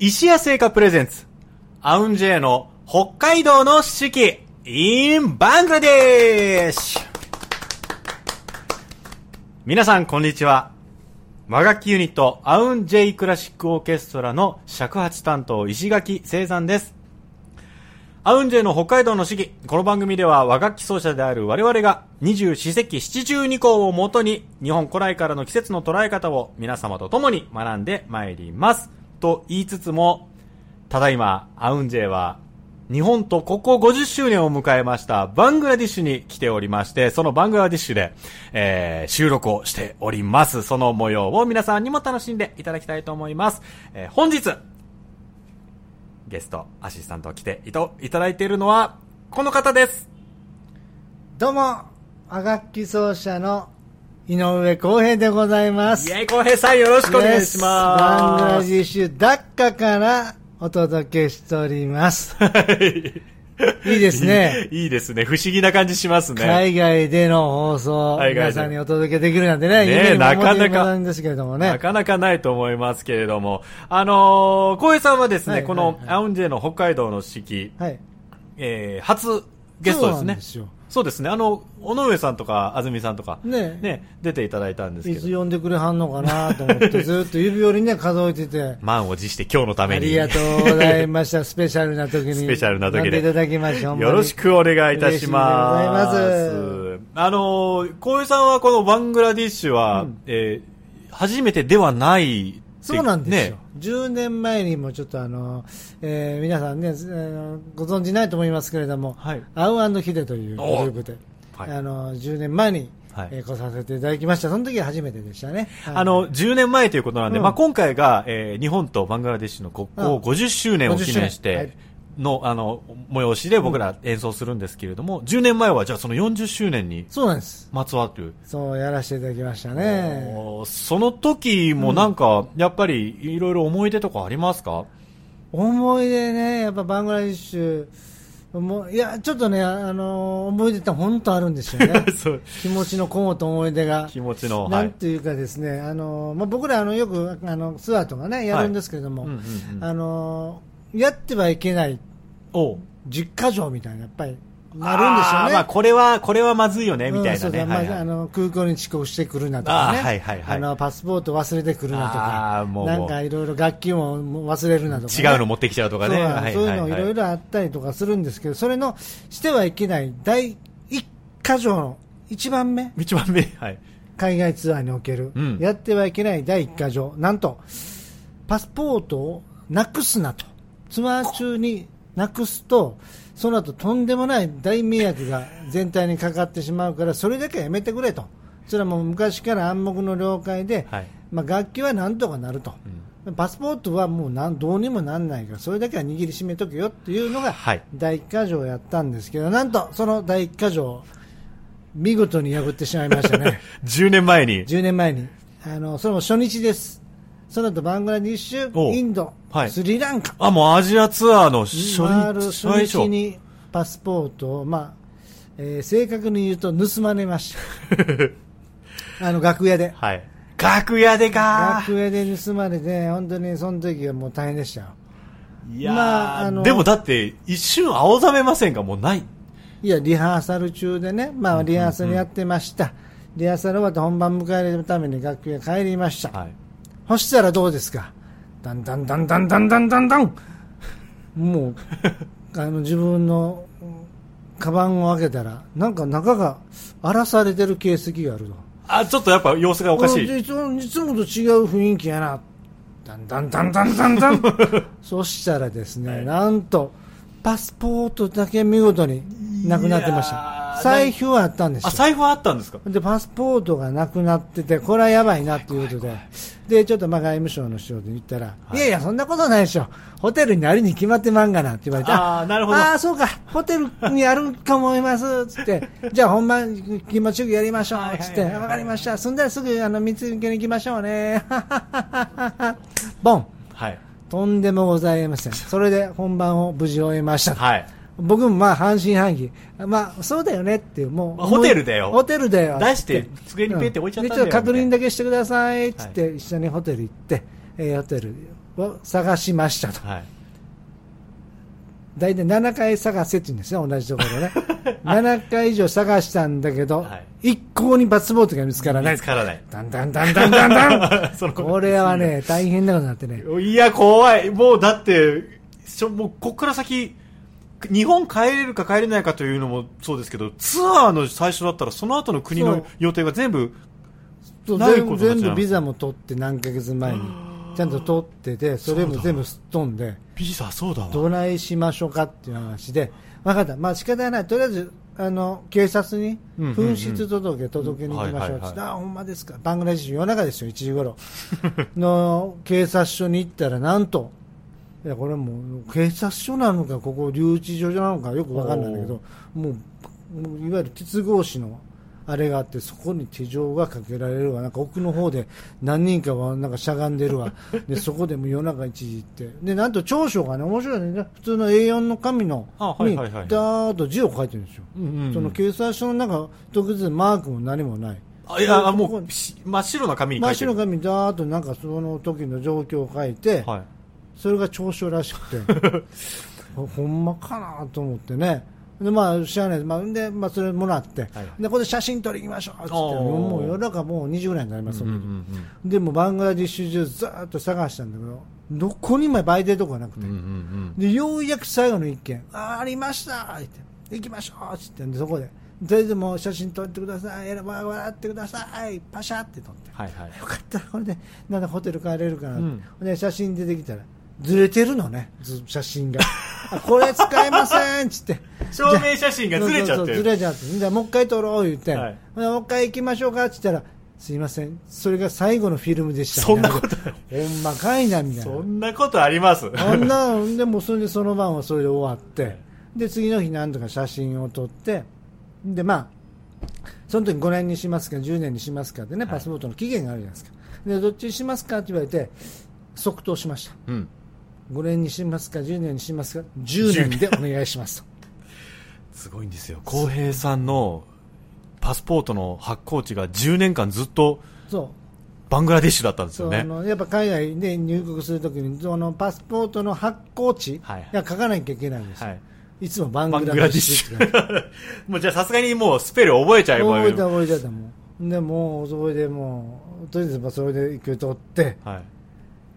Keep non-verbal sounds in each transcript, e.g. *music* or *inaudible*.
石屋製菓プレゼンツ、アウンジェイの北海道の四季、in バングラデシュ皆さん、こんにちは。和楽器ユニット、アウンジェイクラシックオーケストラの尺八担当、石垣聖山です。アウンジェイの北海道の四季。この番組では和楽器奏者である我々が二十四節気七十二項をもとに日本古来からの季節の捉え方を皆様と共に学んでまいります。と言いつつも、ただいまアウンジェイは日本と国交50周年を迎えましたバングラディッシュに来ておりまして、そのバングラディッシュで、えー収録をしております。その模様を皆さんにも楽しんでいただきたいと思います。えー本日、ゲスト、アシスタントを来ていといただいているのは、この方です。どうも、和楽器奏者の井上康平でございます。イェイ、浩平さんよろしくお願いしバングラます。ディッシュダッカからお届けしております。はい。いいですね。いいですね。不思議な感じしますね。海外での放送、皆さんにお届けできるなんてね、ねなかなかなですけれどもね。なかなかないと思いますけれども。あのー、浩平さんはですね、はいこのはいはいアウンジェの北海道の四季、はい。えー、初ゲストですねそうなんで。すよ。そうですね。あの、尾上さんとか、安住さんとか、ねね、出ていただいたんですいけど、つ呼んでくれはんのかなと思って、*laughs* ずっと指折りね、数えてて。満を持して今日のたあめに。りがとうございました。スペシャルな時に。スペシャルな時で呼んでいただきまして、ほんまによろしくお願いいたします。嬉しいでございますあのー、小江さんはこのバングラディッシュは、うんえー初めてではないそうなんですよ、ね。10年前にもちょっとあの、えー皆さんね、えーご存知ないと思いますけれども、はい。アウヒデというグループで、はい。あの10年前に、はい。えー来させていただきました、その時は初めてでしたね。はい。あの、10年前ということなんで、うん。まあ今回が、えー日本とバングラデシュの国交うん。50周年を記念し50周年。はていの、あの、催しで僕ら演奏するんですけれども、10年前はじゃあその40周年にそうなんです。まつわる？そうやらせていただきましたね。その時もなんか、やっぱりいろいろ思い出とかありますか？思い出ね、やっぱバングラディッシュ、もういや、ちょっとね、あの思い出って本当あるんですよね。*laughs* 気持ちのこもった思い出が。気持ちの、はい。なんていうかですね、あのまあ、僕らあのよくあのツアーとかね、やるんですけれども、うんうんうんあのやってはいけないおう。実家城みたいな、やっぱりなるんですよね。まあこれは、これはまずいよね、みたいなね。うんそうそうはいはい。まあ、あの空港に遅刻してくるなとかね、あーはいはいはい。あのパスポート忘れてくるなとか。もう、なんかいろいろ楽器も忘れるなとか、ね、違うの持ってきちゃうとかね。そうはいいうのいろいろあったりとかするんですけど、それのしてはいけない第一箇条の一番目、一番目、はい。海外ツアーにおける、うん。やってはいけない第一箇条、なんと、パスポートをなくすなと、ツアー中になくすと、その後とんでもない大迷惑が全体にかかってしまうから、それだけはやめてくれと、それはもう昔から暗黙の了解で、はい。まあ、楽器はなんとかなると、パスポートはもうなんどうにもなんないから、それだけは握りしめとけよっていうのがはい。第一箇条やったんですけど、なんとその第一箇条、見事に破ってしまいましたね。*laughs* 10年前に。10年前に。あのそれも初日ですその後バングラディッシュおインド、はい。スリランカ。あ、もうアジアツアーの初日、初日。にパスポートを、まあえー正確に言うと盗まれました。*laughs* あの楽屋で。はい。楽屋でか。楽屋で盗まれて本当にその時はもう大変でしたよ。いやー、まああのでもだって、一瞬青ざめませんかもうない。いやリハーサル中でね、まあ、リハーサルやってました、リハーサル終わって本番迎えるために楽屋帰りました、はい。そしたらどうですか、だんだんだんだんだんだんだんだん、もう *laughs* あの自分のうんカバンを開けたら、なんか中が荒らされてる形跡があると、あ、ちょっとやっぱ様子がおかしい。うんいつもいつもと違う雰囲気やな、だんだんだんだんだんだん、*laughs* そしたらですね、はい。なんと、パスポートだけ見事になくなってました、財布はあったんですあ、よ。財布はあったんですか？で、パスポートがなくなってて、これはやばいなっていうことで、で、ちょっとまあ外務省の人に言ったら、い、やいや、そんなことないでしょ。ホテルにあるに決まってまんがなって言われて、あーなるほどああ、そうか、ホテルにあるか思います、つって、*laughs* じゃあ本番気持ちよくやりましょう、つって、はいはいはいわかりました。そんだらすぐ、あの、見つけに行きましょうね。*laughs* ボン。はい。とんでもございません。それで本番を無事終えました。はい。僕もまあ半信半疑。まあそうだよねっていう、もう。まあホテルだよホテルだよ。出して机にペッて置いちゃったんだよでちょっと確認だけしてくださいっつって一緒にホテル行って、えーホテルを探しましたと。はい。大体7回探せって言うんですよ、同じところね。*laughs* 7回以上探したんだけど、はい一向にパスポートが見つからない。見つからない。だんだんだんだんだんだんこれはね、大変なことになってね。いや、怖い。もうだって、もうこっから先、日本帰れるか帰れないかというのもそうですけど、ツアーの最初だったらその後の国の予定が全部、ないこと全部ビザも取って何ヶ月前に。ちゃんと取ってて、それも全部すっ飛んで、ビザそうだわ。どないしましょうかっていう話で、分かった。まあ仕方ない。とりあえず、あの、警察に紛失届届けに行きましょうって言って、あ、ほんまですか。バングラデシュ夜中ですよ、1時頃。*laughs* の警察署に行ったら、なんと、いや、これもう、警察署なのか、ここ留置所なのかよくわかんないんだけど、もう、いわゆる鉄格子の、あれがあって、そこに手錠がかけられるわ。なんか奥の方で何人かはなんかしゃがんでるわ。*laughs* で、そこでも夜中一時行って。で、なんと長所がね、面白いね。普通の A4 の紙の、に、ダーッと字を書いてるんですよ。うんうんうんその警察署の中、特別マークも何もない。あいや、あもこう、し真っ白な紙に書いてる。真っ白の紙にダーッとなんかその時の状況を書いて、はい。それが長所らしくて、ほ *laughs* ほんまかなと思ってね。で、まあ、知らない。まあ、で、まあ、それもらって、はいで、ここで写真撮り行きましょう。って、もう夜中もう2時ぐらいになります、その時うんうんうん。でもバングラディッシュ中ずーっと探したんだけど、どこにもバイデとこがなくて、うんうんうん。で、ようやく最後の一件、あー、ありましたって。行きましょうって言って、でそこで、とりあえずもう写真撮ってください、笑ってください、パシャって撮って。はいはい。よかった、これで、なんだホテル帰れるかなって、うん。で写真出てきたら、ずれてるのね、ず写真が。あこれ使えませんっつって。*laughs* 証明写真がずれちゃってずれちゃって。じゃあもう一回撮ろう言って、はいもう一回行きましょうかって言ったら、すいません、それが最後のフィルムでした。そんなことほんまかいな、みたいな。そんなことあります？あんな、でもそれでその晩はそれで終わって、で、次の日なんとか写真を撮って、で、まあ、その時5年にしますか、10年にしますかってね、はいパスポートの期限があるじゃないですか。で、どっちにしますかって言われて、即答しました。うん。5年にしますか、10年にしますか、10年でお願いしますと。*laughs* すごいんですよ。浩平さんのパスポートの発行地が10年間ずっとそう。バングラディッシュだったんですよね。やっぱ海外で入国するときにそのパスポートの発行地はいが書かなきゃいけないんですよ、はいい、つもバングラディッシュ。*laughs* もうじゃあさすがにもうスペル覚えちゃえば覚えた覚えちゃったもんでもうそれでもうとりあえずまあそれで行く取って、はい。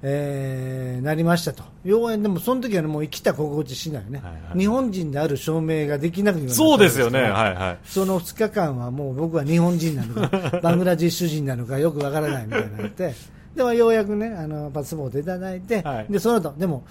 えーなりましたと。ようでもその時はねもう生きた心地しないね、はいはい。日本人である証明ができなくなったんそうですよね。はいはい。その2日間はもう僕は日本人なのか、*laughs* バングラディッシュ人なのかよくわからないみたいになって、でもようやくね、あのパスポートいただいて、はい。でその後でも、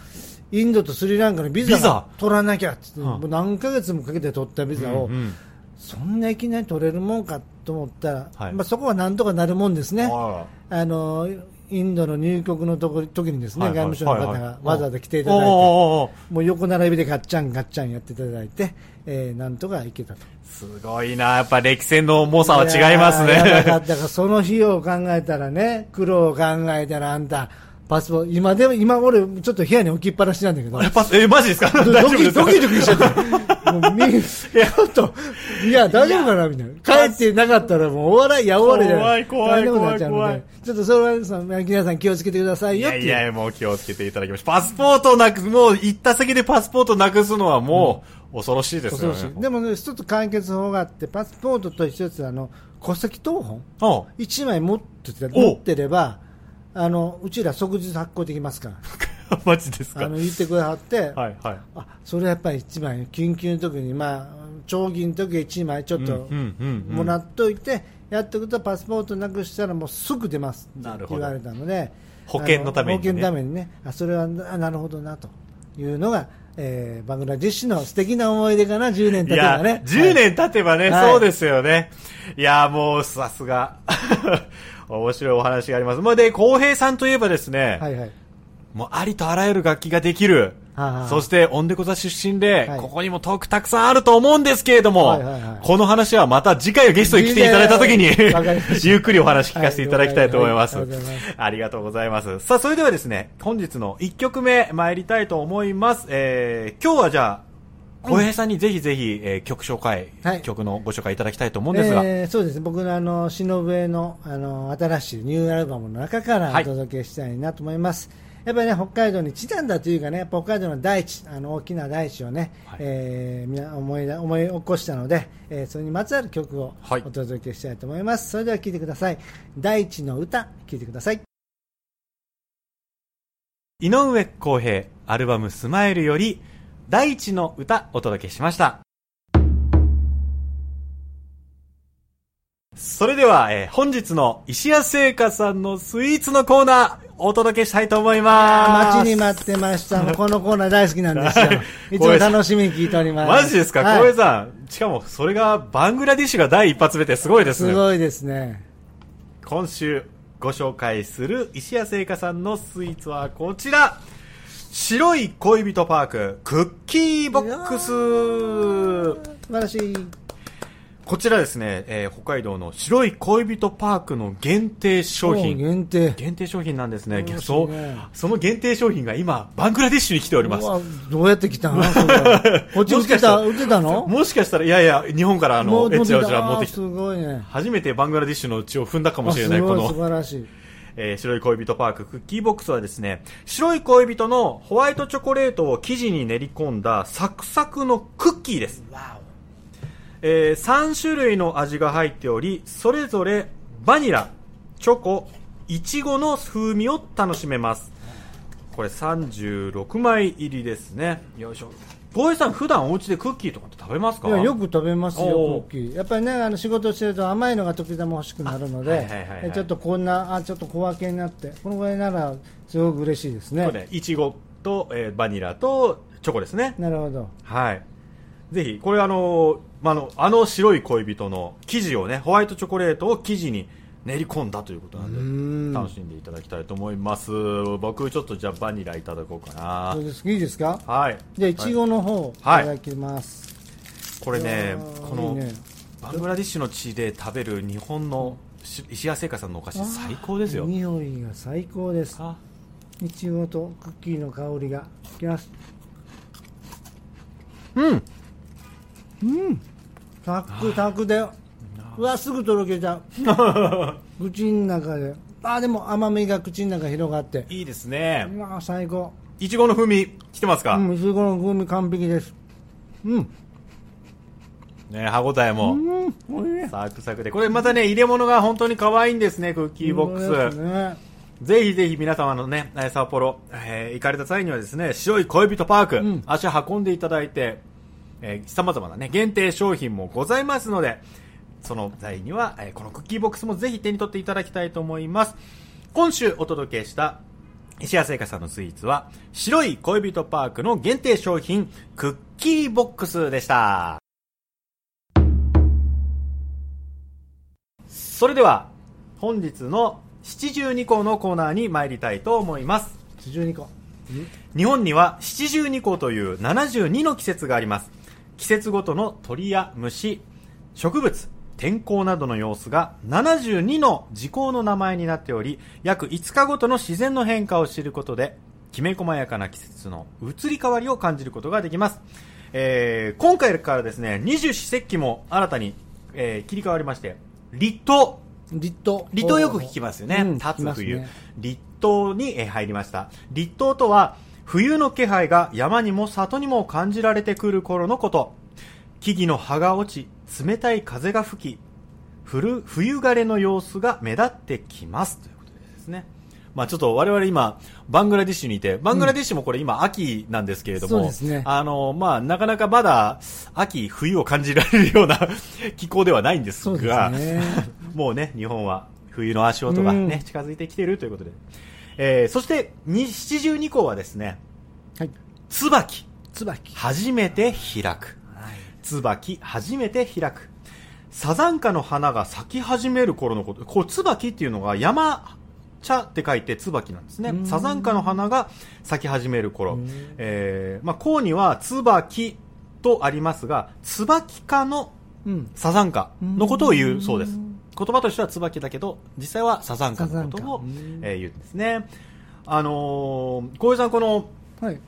インドとスリランカのビザ取らなきゃって言って、うん。もう何ヶ月もかけて取ったビザを、うんうん。そんないきなり取れるもんかと思ったら、はい。まあ、そこはなんとかなるもんですね。ああのインドの入国のとこ時にですね、はいはい。外務省の方はいはい。がわざわざ来ていただいて、おーおーおーもう横並びでガッチャンガッチャンやっていただいて、えーなんとか行けたと。すごいな。やっぱ歴戦の重さは違いますね。った。から、その費用を考えたらね、苦労を考えたらあんた、パスポート、今でも、今俺、ちょっと部屋に置きっぱなしなんだけど、え、マジですか？ド *laughs* キ大丈夫ですか？ドキドキしちゃって、もうみ *laughs* ちょっと、いや、大丈夫かなみたいな。帰ってなかったらもうお笑い、やお笑いじゃない。怖い怖い大変なことになっちゃうの怖いで、ちょっとそれは、その、皆さん気をつけてくださいいよっていう。やいや、もう気をつけていただきました。パスポートをなく、もう行った先でパスポートなくすのはもう恐ろしいですよね。でもね、一つ解決法があって、パスポートと一つ、あの、戸籍謄本一枚持って持ってれば、あの、うちら即日発行できますから。*laughs* マジですか？あの、言ってくださって、はいはい。あ、それやっぱり一枚、緊急の時に、まあ、長儀の時は一枚ちょっともらっといて、やっておくとパスポートなくしたらもうすぐ出ますって言われたので、保険のためにねあ保険のためにね、あ、それはななるほどなというのが、えー、バングラディッシュの素敵な思い出かな、10年経てばね。10年経てばね、はいそうですよね。いや、もうさすが。*laughs* 面白いお話があります。まあ、で、浩平さんといえばですね、はいはい。もうありとあらゆる楽器ができる。そして、オンデコ座出身で、はい。ここにもトークたくさんあると思うんですけれども、はいはいはい。この話はまた次回のゲストに来ていただいたときに *laughs* ゆっくりお話聞かせていただきたいと思います。はいはいはいありがとうございます。さあ、それではですね、本日の1曲目参りたいと思います。えー、今日はじゃあ、小平さんにぜひぜひ、えー曲紹介、はい。曲のご紹介いただきたいと思うんですが、えーそうですね、僕のあの、しのあの、新しいニューアルバムの中からはい。お届けしたいなと思います。やっぱりね、北海道にちなんだというかね、やっぱ北海道の大地、あの大きな大地をね、はいえー思い出思い起こしたので、えーそれにまつわる曲をはいお届けしたいと思います。それでは聴いてください。大地の歌、聴いてください。井上康平アルバムスマイルより大地の歌お届けしました。それでは、えー本日の石屋製菓さんのスイーツのコーナーお届けしたいと思います。待ちに待ってました。*laughs* このコーナー大好きなんですよはい。*laughs* いつも楽しみに聞いております。マジですか、はい小江さん。しかも、それがバングラディッシュが第一発目ってすごいですね。すごいですね。今週ご紹介する石屋製菓さんのスイーツはこちら白い恋人パーククッキーボックス素晴らしい。こちらですね、えー北海道の白い恋人パークの限定商品。限定。限定商品なんですね。そうねその限定商品が今バングラディッシュに来ております。どうやって来たの？*laughs* こっち売ってた、売ってたの？もしかしたらいやいや日本からあのうエッチなうちらあー持ってきてすごいね。初めてバングラディッシュの血を踏んだかもしれないこの。素晴らしい。えー白い恋人パーククッキーボックスはですね白い恋人のホワイトチョコレートを生地に練り込んだサクサクのクッキーです、え3種類の味が入っておりそれぞれバニラチョコいちごの風味を楽しめます。これ36枚入りですね。よいしょ。小江さん普段お家でクッキーとかって食べますか？よく食べますよ、クッキー。やっぱりね、あの仕事してると甘いのが時々欲しくなるので、ちょっとこんな、あ、ちょっと小分けになって、このぐらいならすごく嬉しいですね。いちごと、えーバニラとチョコですね。なるほど。はい。ぜひ、これあの、まあ、あの、あの白い恋人の生地をね、ホワイトチョコレートを生地に練り込んだということなんうんで、楽しんでいただきたいと思います。僕ちょっとじゃあバニラいただこうかなそう。ですいいですか？はい。じゃあ、いちごの方、いはいただきます。これねこのいいねバングラディッシュの地で食べる日本のし石屋製菓さんのお菓子最高ですよ。匂いが最高です。あいちごとクッキーの香りが。いきます。うん。うん。サクサクだよ。うわ、すぐとろけちゃう。*laughs* 口の中で。あ、でも甘みが口の中広がって。いいですね。うわ、最高。いちごの風味、来てますか、うん、いちごの風味完璧です。うん。ね歯応えも。うん。サクサクで。これまたね、入れ物が本当に可愛いんですね、クッキーボックス。ぜひぜひ皆様のね、えー札幌、えー行かれた際にはですね、白い恋人パーク、ん足を運んでいただいて、えー様々なね、限定商品もございますので、その際には、えーこのクッキーボックスもぜひ手に取っていただきたいと思います。今週お届けした石屋製菓さんのスイーツは、白い恋人パークの限定商品、クッキーボックスでした。それでは、本日の七十二項のコーナーに参りたいと思います。12個？日本には七十二項という72の季節があります。季節ごとの鳥や虫、植物、天候などの様子が72の時効の名前になっており、約5日ごとの自然の変化を知ることで、きめ細やかな季節の移り変わりを感じることができます。えー今回からですね、二十四節気も新たに、えー切り替わりまして、立冬、立冬。立冬よく聞きますよね。うん立つ冬。ね立冬にえー入りました。立冬とは、冬の気配が山にも里にも感じられてくる頃のこと。木々の葉が落ち、冷たい風が吹き、冬冬枯れの様子が目立ってきます。ということでですね。まあちょっと我々今、バングラディッシュにいて、バングラディッシュもこれ今秋なんですけれども、そうですねあの、まあなかなかまだ秋、冬を感じられるような *laughs* 気候ではないんですそうですが、ね。もうね、日本は冬の足音がね、うん近づいてきているということで。えー、そして、に七十二項はですね、はい。椿、椿。初めて開く。椿、初めて開く。サザンカの花が咲き始める頃のこと。こう、椿っていうのが山茶って書いて椿なんですねう。んサザンカの花が咲き始める頃うん。えー、まあ、項には椿とありますが、椿科のうん。サザンカのことを言うそうですうん。言葉としては椿だけど、実際はサザンカのことをえー言うんですね。あのー、小江さん、この、はい。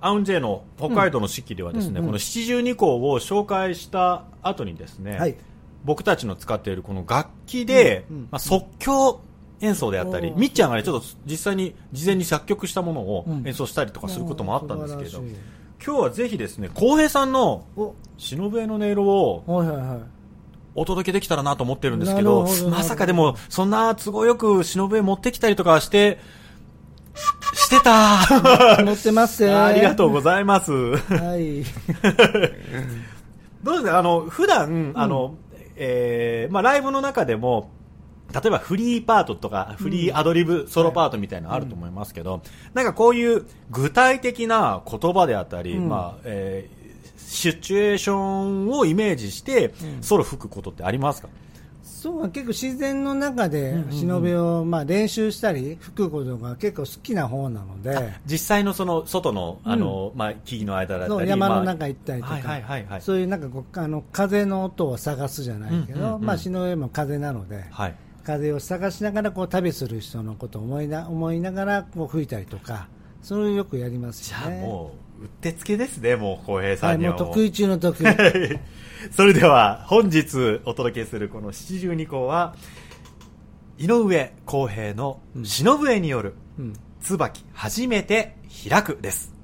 アウンジェの北海道の四季ではですね、うんうんこの七十二項を紹介した後にですね、はい。僕たちの使っているこの楽器で、うんうんまあ、即興演奏であったり、おみっちゃんがね、ちょっと実際に事前に作曲したものをうん。演奏したりとかすることもあったんですけれど、おー素晴らしい。今日はぜひですね、浩平さんのお。忍笛の音色をはいはいはいお届けできたらなと思ってるんですけなど、ど。まさかでも、そんな都合よく忍笛持ってきたりとかして、してた。持ってますね。*laughs* ありがとうございます。はい。*laughs* どうですか？あの、普段、あの、えーまあ、ライブの中でも、例えばフリーパートとか、フリーアドリブ、ソロパートみたいなのあると思いますけど、なんかこういう具体的な言葉であったり、うん。まあ、えーシチュエーションをイメージして、ソロ吹くことってありますか？そう結構自然の中でうんうんうん。忍びをまあ練習したり吹くことが結構好きな方なので。実際のその外の、あの、まあ、木々の間だったり、山のまあ中行ったりとか。そういうなんかあの風の音を探すじゃないけど、うんうんうんまあ忍びも風なので、はい。風を探しながらこう旅する人のことを思いな思いながらこう吹いたりとかそれをよくやりますじよね。ゃあもう、うってつけですね、もう、浩平はい、さんには。もう。もう得意中の得意 *laughs* それでは本日お届けするこの七十二項は井上公平の忍笛によるうん。椿初めて開くです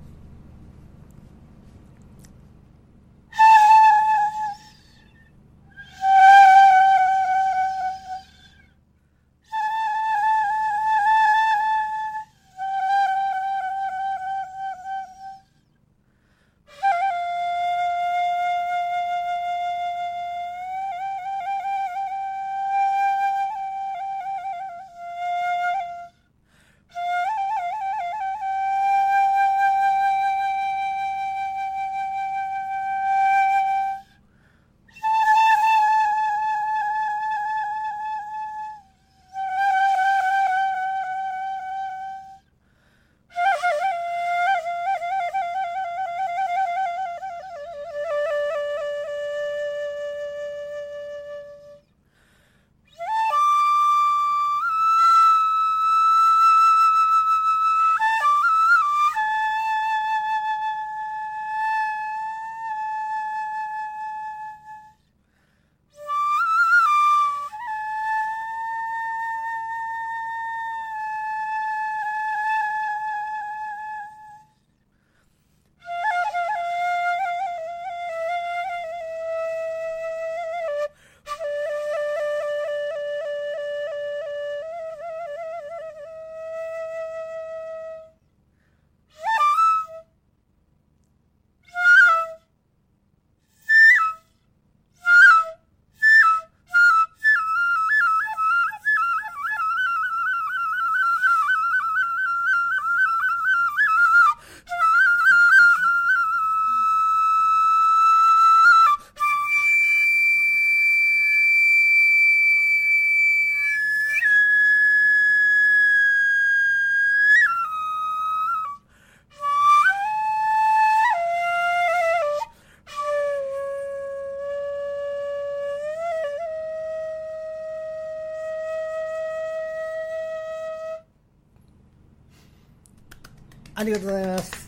ありがとうございます。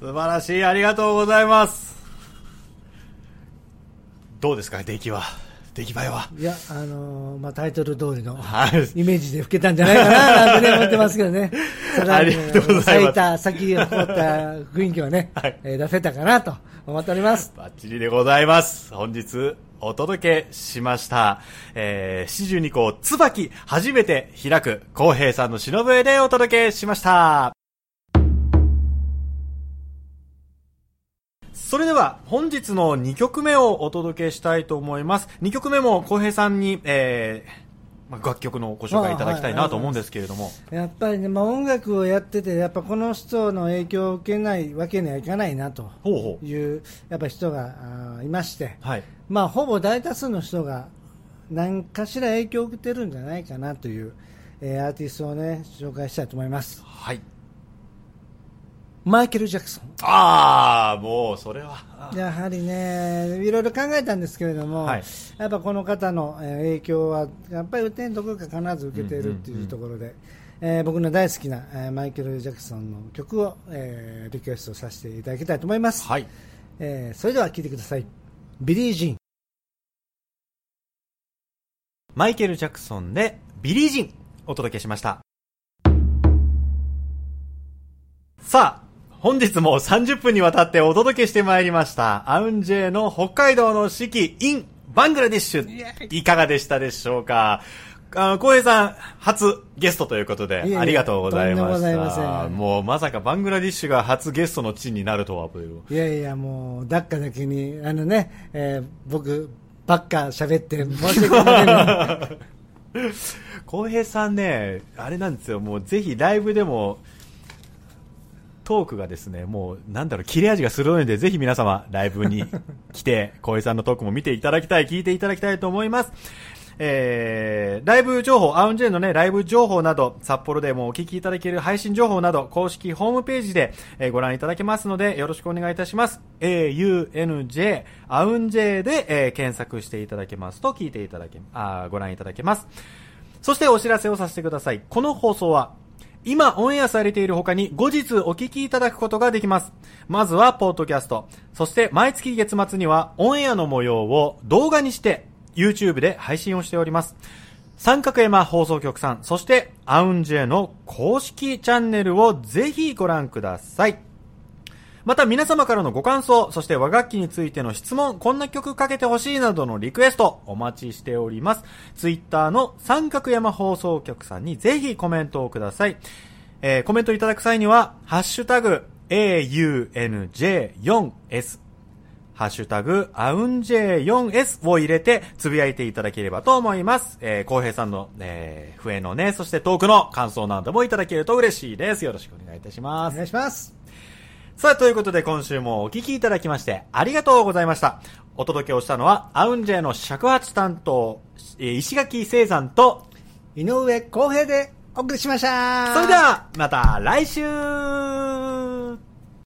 素晴らしい。ありがとうございます。どうですか出来は？出来栄えは？いや、あのーまあ、タイトル通りのはい。イメージで吹けたんじゃないかな *laughs* なんてね思ってますけどね。ありがとうございます。咲いた、先を誇った雰囲気をね、*laughs* はい。えー出せたかなと思っております。バッチリでございます。本日お届けしました。えー、四十二項椿初めて開く公平さんの忍笛でお届けしました。それでは本日の2曲目をお届けしたいと思います。2曲目も浩平さんに、えーまあ、楽曲のご紹介いただきたいなと思うんですけれども。やっぱりね、まあ、音楽をやってて、やっぱこの人の影響を受けないわけにはいかないなとほうほう。いう、やっぱ人があーいまして、はい。まあ、ほぼ大多数の人が何かしら影響を受けてるんじゃないかなという、えーアーティストをね、紹介したいと思います。はい。マイケル・ジャクソン。あー、もうそれは。やはりね、いろいろ考えたんですけれども、はいやっぱこの方のえー影響は、やっぱり雨天どこか必ず受けているっていうところで、えー僕の大好きな、えーマイケル・ジャクソンの曲を、えーリクエストさせていただきたいと思います。はい。えーそれでは聴いてください。ビリー・ジーン。マイケル・ジャクソンでビリー・ジーンお届けしました。さあ、本日も30分にわたってお届けしてまいりました、アウンジェイの北海道の四季 in バングラディッシュ。いかがでしたでしょうか？あの、浩平さん、初ゲストということで、いえいえありがとうございました。もございませんもう、まさかバングラディッシュが初ゲストの地になるとは、という。いやいや、もう、だっかだけに、あのね、えー僕、ばっか喋って、申し訳ない。*laughs* 浩平さんね、あれなんですよ、もうぜひライブでも、トークがですね、もう、なんだろう、切れ味が鋭いので、ぜひ皆様、ライブに来て、浩平さんのトークも見ていただきたい、聞いていただきたいと思います。えー、ライブ情報、アウンジェイのね、ライブ情報など、札幌でもお聞きいただける配信情報など、公式ホームページで、えーご覧いただけますので、よろしくお願いいたします。AUNJ、アウンジェで、えー検索していただけますと、聞いていただけ、あご覧いただけます。そしてお知らせをさせてください。この放送は、今オンエアされている他に後日お聞きいただくことができます。まずはポッドキャスト。そして毎月月末にはオンエアの模様を動画にして YouTube で配信をしております。三角山放送局さん、そしてアウンジェの公式チャンネルをぜひご覧ください。また皆様からのご感想、そして和楽器についての質問、こんな曲かけてほしいなどのリクエストお待ちしております。ツイッターの三角山放送局さんにぜひコメントをください。えーコメントいただく際には、ハッシュタグ、AUNJ4S、ハッシュタグ、アウン J4S を入れて、つぶやいていただければと思います。えー、浩平さんの、えー、笛のね、そしてトークの感想などもいただけると嬉しいです。よろしくお願いいたしますお。願いします。さあ、ということで今週もお聞きいただきましてありがとうございました。お届けをしたのは、アウンジェの尺八担当、えー石垣聖山と、井上康平でお送りしました。それでは、また来週